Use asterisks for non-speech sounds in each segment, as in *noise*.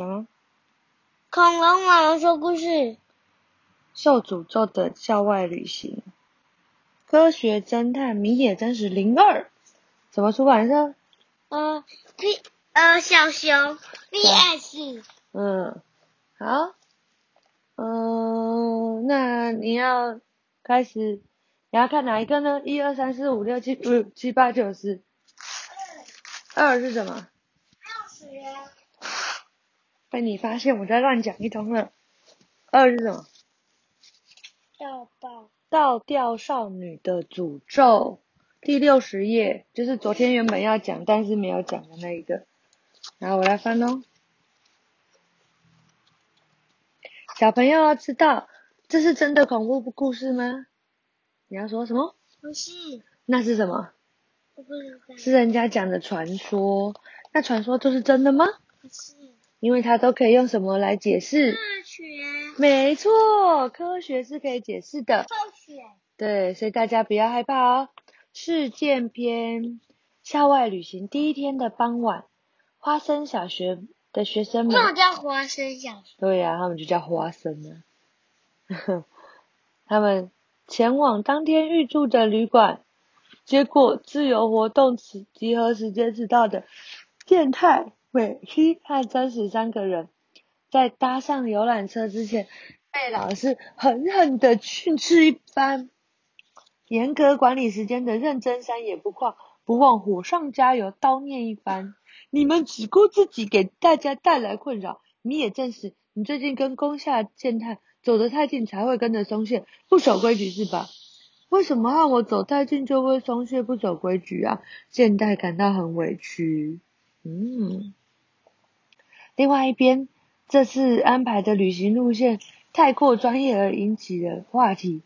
啊，恐龙妈妈说故事。受诅咒的校外旅行，科学侦探米野真实零二，什么出版社？呃，P 呃小熊 VS。嗯，好，嗯，那你要开始，你要看哪一个呢？一二三四五六七五七八九十。二是什么？钥匙。被你发现我在乱讲一通了。二是什么？倒报。倒吊少女的诅咒，第六十页，就是昨天原本要讲但是没有讲的那一个。然后我来翻喽。小朋友要知道，这是真的恐怖故事吗？你要说什么？不是。那是什么？我不知道。是人家讲的传说。那传说就是真的吗？不是。因为它都可以用什么来解释？科学。没错，科学是可以解释的。科学。对，所以大家不要害怕哦。事件篇：校外旅行第一天的傍晚，花生小学的学生们。那叫花生小学。对呀，他们就叫花生呢。*laughs* 他们前往当天预住的旅馆，结果自由活动时集合时间迟到的健太。尾希和真实三个人在搭上游览车之前，被老师狠狠的训斥一番。严格管理时间的认真山也不旷，不忘火上加油，叨念一番：“你们只顾自己，给大家带来困扰。你也证实，你最近跟宫下健太走得太近，才会跟着松懈，不守规矩是吧？为什么和我走太近就会松懈不守规矩啊？”健太感到很委屈。嗯。另外一边，这次安排的旅行路线太过专业而引起的话题，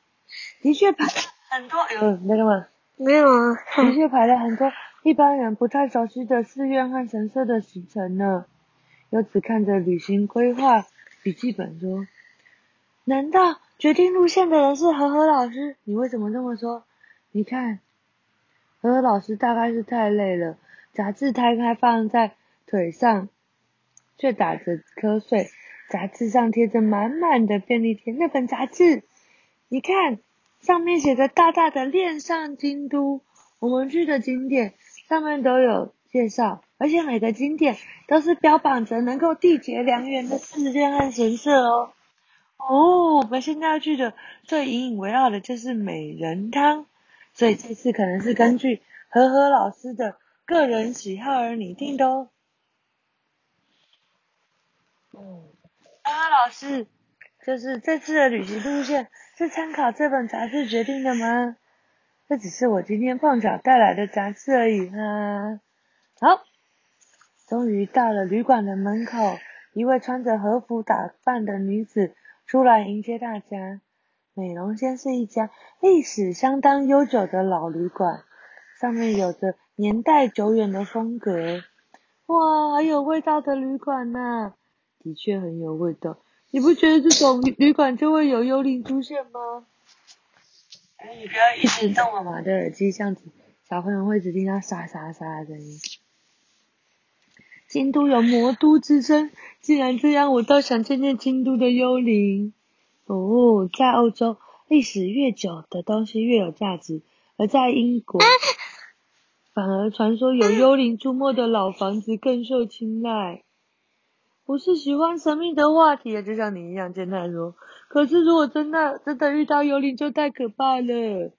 的确排了 *laughs* 很多。有那个吗？没有啊。的确排了很多一般人不太熟悉的寺院和神社的行程呢。由此看着旅行规划笔记本说：“难道决定路线的人是和和老师？你为什么这么说？你看，和和老师大概是太累了，杂志摊开放在腿上。”却打着瞌睡，杂志上贴着满满的便利贴。那本杂志，你看，上面写着大大的“恋上京都”，我们去的景点上面都有介绍，而且每个景点都是标榜着能够缔结良缘的寺院和神社哦。哦，我们现在要去的最引以为傲的就是美人汤，所以这次可能是根据和和老师的个人喜好而拟定的哦。嗯，刚刚老师，就是这次的旅行路线是参考这本杂志决定的吗？这只是我今天碰巧带来的杂志而已哈。好，终于到了旅馆的门口，一位穿着和服打扮的女子出来迎接大家。美容先是一家历史相当悠久的老旅馆，上面有着年代久远的风格。哇，好有味道的旅馆呐！的确很有味道，你不觉得这种旅馆就会有幽灵出现吗？哎，你不要一直动妈妈的耳机，这样子小朋友会只听到沙沙沙的声音。京都有魔都之称，既然这样，我倒想见见京都的幽灵。哦，在欧洲，历史越久的东西越有价值，而在英国，反而传说有幽灵出没的老房子更受青睐。我是喜欢神秘的话题，就像你一样，健太说。可是如果真的真的遇到幽灵，就太可怕了。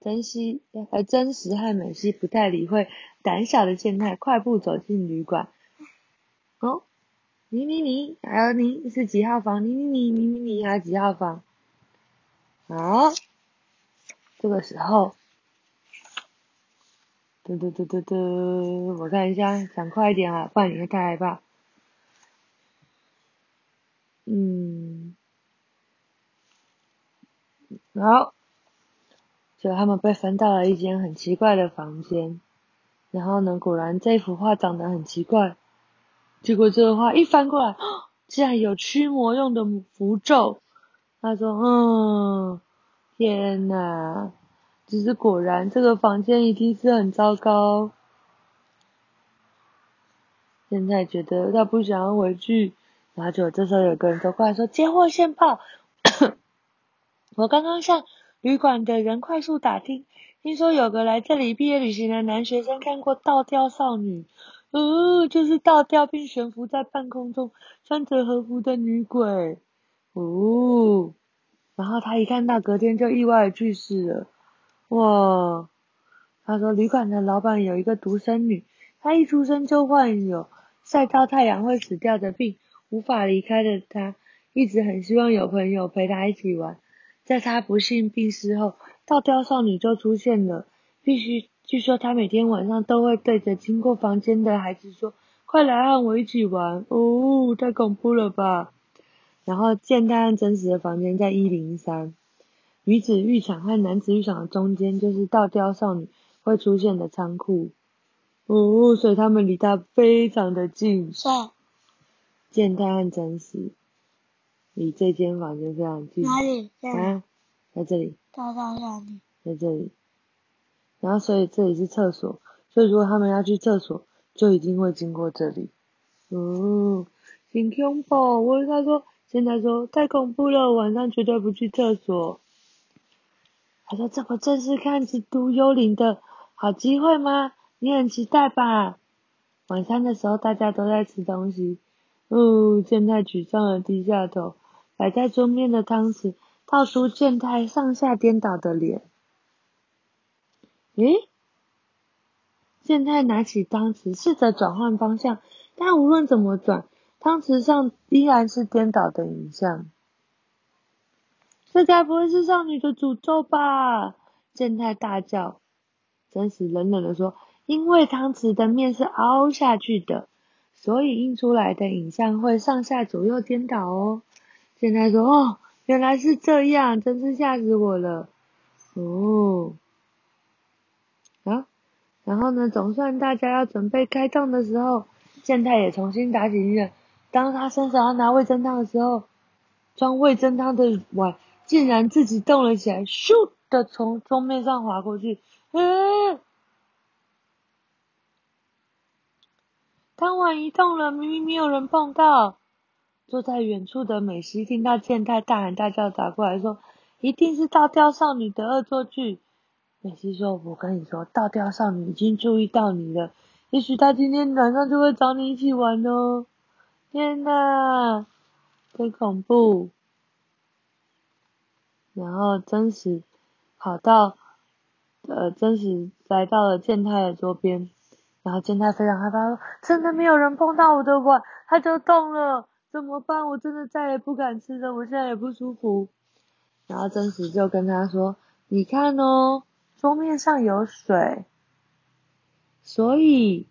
珍惜而真实和美希不太理会胆小的健太，快步走进旅馆。哦，你你你，还有你是几号房？你你你你你你还几号房？好，这个时候，嘟嘟嘟嘟嘟，我看一下，想快一点啊，不然你会太害怕。嗯，好，就他们被分到了一间很奇怪的房间，然后呢，果然这幅画长得很奇怪，结果这个画一翻过来，竟然有驱魔用的符咒。他说：“嗯，天哪，只是果然这个房间一定是很糟糕。”现在觉得他不想要回去，然后就这时候有个人走过来说：“接获线报，*coughs* 我刚刚向旅馆的人快速打听，听说有个来这里毕业旅行的男学生看过倒吊少女，哦，就是倒吊并悬浮在半空中，穿着和服的女鬼，哦，然后他一看到，隔天就意外去世了，哇，他说旅馆的老板有一个独生女，她一出生就患有。”晒到太阳会死掉的病，无法离开的他，一直很希望有朋友陪他一起玩。在他不幸病逝后，倒吊少女就出现了。必须，据说他每天晚上都会对着经过房间的孩子说：“快来和我一起玩！”哦，太恐怖了吧！然后，健太和真实的房间在一零三，女子浴场和男子浴场的中间就是倒吊少女会出现的仓库。哦，所以他们离他非常的近。是。健太和真实离这间房间非常近。哪里？啊，在这里。到到哪里？在这里。然后，所以这里是厕所，所以如果他们要去厕所，就一定会经过这里。嗯，挺恐怖。我跟他说，现在说太恐怖了，晚上绝对不去厕所。他说：“这不正是看蜘蛛幽灵的好机会吗？”你很期待吧？晚餐的时候，大家都在吃东西。哦，健太沮丧的低下头，摆在桌面的汤匙套出健太上下颠倒的脸。咦，健太拿起汤匙，试着转换方向，但无论怎么转，汤匙上依然是颠倒的影像。这该不会是少女的诅咒吧？健太大叫。真实冷冷的说。因为汤匙的面是凹下去的，所以印出来的影像会上下左右颠倒哦。现在说哦，原来是这样，真是吓死我了。哦，啊，然后呢，总算大家要准备开动的时候，健太也重新打起精神。当他伸手要拿味增汤的时候，装味增汤的碗竟然自己动了起来，咻的从桌面上滑过去，嗯。汤碗移动了，明明没有人碰到。坐在远处的美西听到健太大喊大叫，打过来说：“一定是倒吊少女的恶作剧。”美西说：“我跟你说，倒吊少女已经注意到你了，也许她今天晚上就会找你一起玩哦。”天哪，真恐怖！然后真实跑到，呃，真实来到了健太的桌边。然后健太非常害怕，说：“真的没有人碰到我的碗，它就动了，怎么办？我真的再也不敢吃了，我现在也不舒服。”然后真实就跟他说：“你看哦，桌面上有水，所以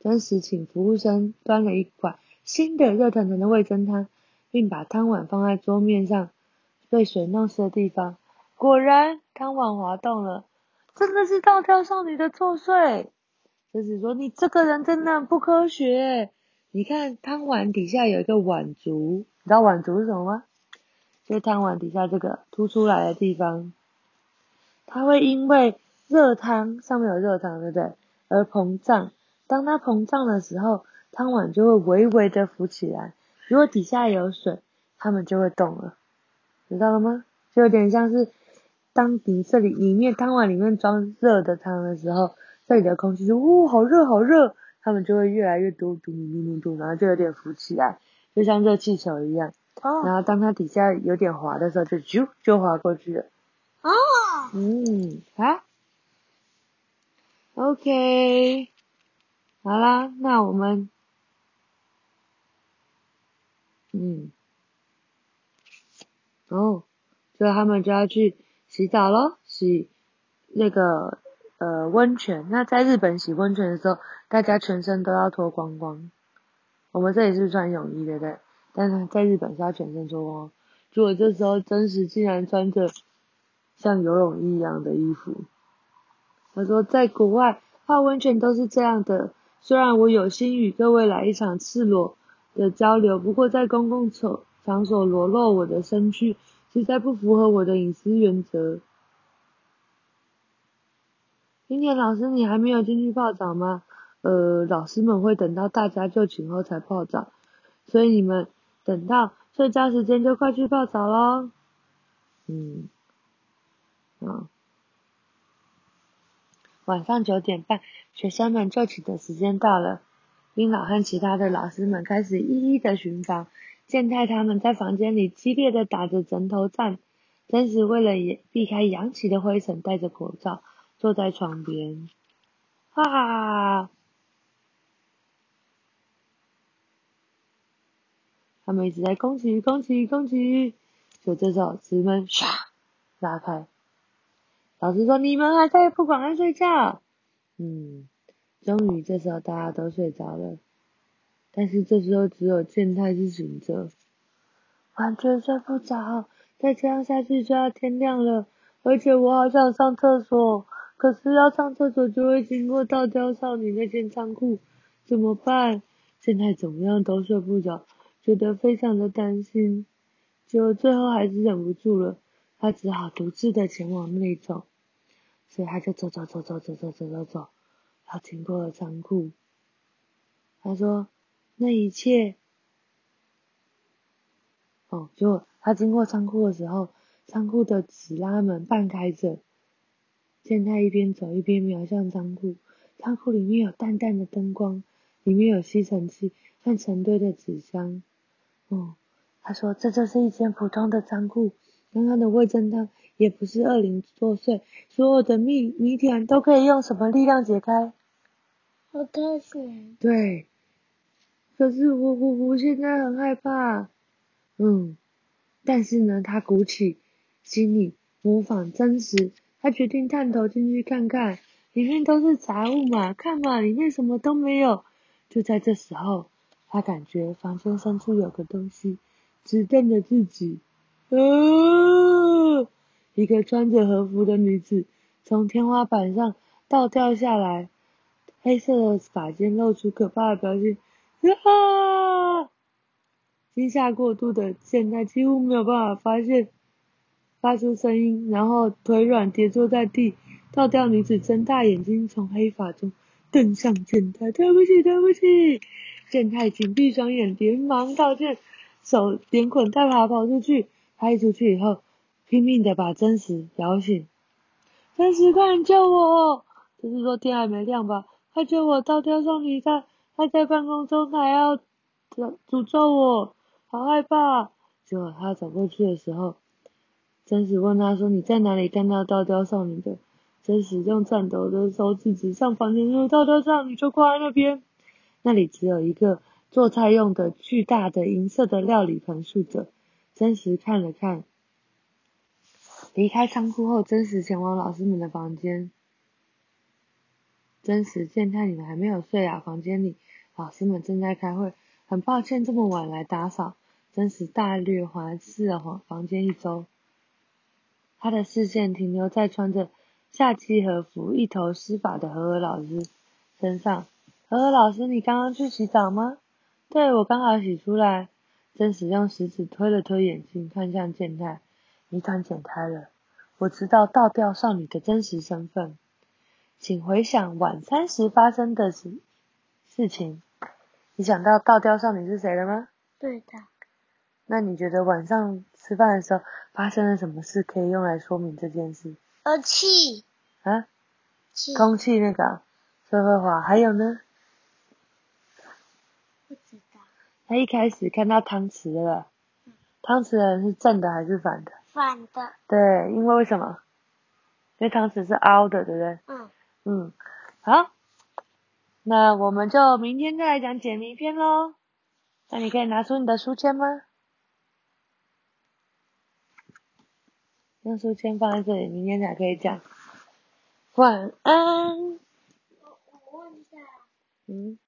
真实请服务生端了一碗新的热腾腾的味增汤，并把汤碗放在桌面上被水弄湿的地方。果然，汤碗滑动了，真的是倒吊少女的作祟。”就是说，你这个人真的不科学。你看汤碗底下有一个碗足，你知道碗足是什么吗？就是汤碗底下这个凸出来的地方，它会因为热汤上面有热汤，对不对？而膨胀。当它膨胀的时候，汤碗就会微微的浮起来。如果底下有水，它们就会动了，知道了吗？就有点像是当你这里里面汤碗里面装热的汤的时候。这里的空气就哦好热好热，它们就会越来越多嘟嘟嘟嘟，然后就有点浮起来，就像热气球一样。哦。然后当它底下有点滑的时候，就啾就滑过去了。哦。嗯，啊。OK。好啦，那我们，嗯，哦，所以他们就要去洗澡咯，洗那个。呃，温泉。那在日本洗温泉的时候，大家全身都要脱光光。我们这里是穿泳衣，对不对？但是在日本是要全身脱光。如果这时候真实竟然穿着像游泳衣一样的衣服。他说，在国外泡温泉都是这样的。虽然我有心与各位来一场赤裸的交流，不过在公共场场所裸露我的身躯，实在不符合我的隐私原则。今天老师，你还没有进去泡澡吗？呃，老师们会等到大家就寝后才泡澡，所以你们等到睡觉时间就快去泡澡喽。嗯，啊，晚上九点半，学生们就寝的时间到了。冰老和其他的老师们开始一一的巡房，健太他们在房间里激烈的打着枕头战。真是为了避开扬起的灰尘，戴着口罩坐在床边，哈哈。他们一直在攻击，攻击，攻击。就这时候，纸门唰拉开，老师说：“你们还在不管爱睡觉？”嗯，终于这时候大家都睡着了，但是这时候只有健太是醒着，完全睡不着。再这样下去就要天亮了，而且我好想上厕所，可是要上厕所就会经过倒吊少女那间仓库，怎么办？现在怎么样都睡不着。觉得非常的担心，就最后还是忍不住了，他只好独自的前往那里走，所以他就走走走走走走走走走，他经过了仓库，他说那一切，哦，就他经过仓库的时候，仓库的纸拉门半开着，见他一边走一边瞄向仓库，仓库里面有淡淡的灯光，里面有吸尘器和成堆的纸箱。哦，他说这就是一间普通的仓库，刚刚的魏侦探也不是恶灵作祟，所有的谜谜团都可以用什么力量解开？好开心。对，可是我我我现在很害怕，嗯，但是呢，他鼓起心理模仿真实，他决定探头进去看看，里面都是杂物嘛，看嘛，里面什么都没有。就在这时候。他感觉房间深处有个东西直瞪着自己，啊！一个穿着和服的女子从天花板上倒掉下来，黑色的发间露出可怕的表情，啊！惊吓过度的现在几乎没有办法发现发出声音，然后腿软跌坐在地，倒吊女子睁大眼睛从黑发中瞪向健太，对不起，对不起。健太紧闭双眼，连忙道歉，手连滚带爬跑出去。他一出去以后，拼命的把真实摇醒。真实，快点救我！就是说天还没亮吧？快救我！倒吊少女他他在半空中，还要诅咒我，好害怕。结果他走过去的时候，真实问他说：“你在哪里看到倒吊少女的？”真实用颤抖的手指指上房间说：“倒吊少女就挂在那边。”那里只有一个做菜用的巨大的银色的料理盆竖着。真实看了看，离开仓库后，真实前往老师们的房间。真实见他你们还没有睡啊，房间里老师们正在开会，很抱歉这么晚来打扫。真实大略环视了房房间一周，他的视线停留在穿着夏季和服、一头湿发的何尔老师身上。呵呵，老师，你刚刚去洗澡吗？对，我刚好洗出来。真实用食指推了推眼镜，看向健太，谜团解开了。我知道倒吊少女的真实身份，请回想晚餐时发生的事事情。你想到倒吊少女是谁了吗？对的。那你觉得晚上吃饭的时候发生了什么事，可以用来说明这件事？呃，气。啊？气。空气那个，社会化，还有呢？他一开始看到汤匙了，汤匙的人是正的还是反的？反的。对，因为为什么？因为汤匙是凹的，对不对？嗯。嗯，好，那我们就明天再来讲解谜篇喽。那你可以拿出你的书签吗？用书先放在这里，明天才可以讲。晚安。我我问一下。嗯。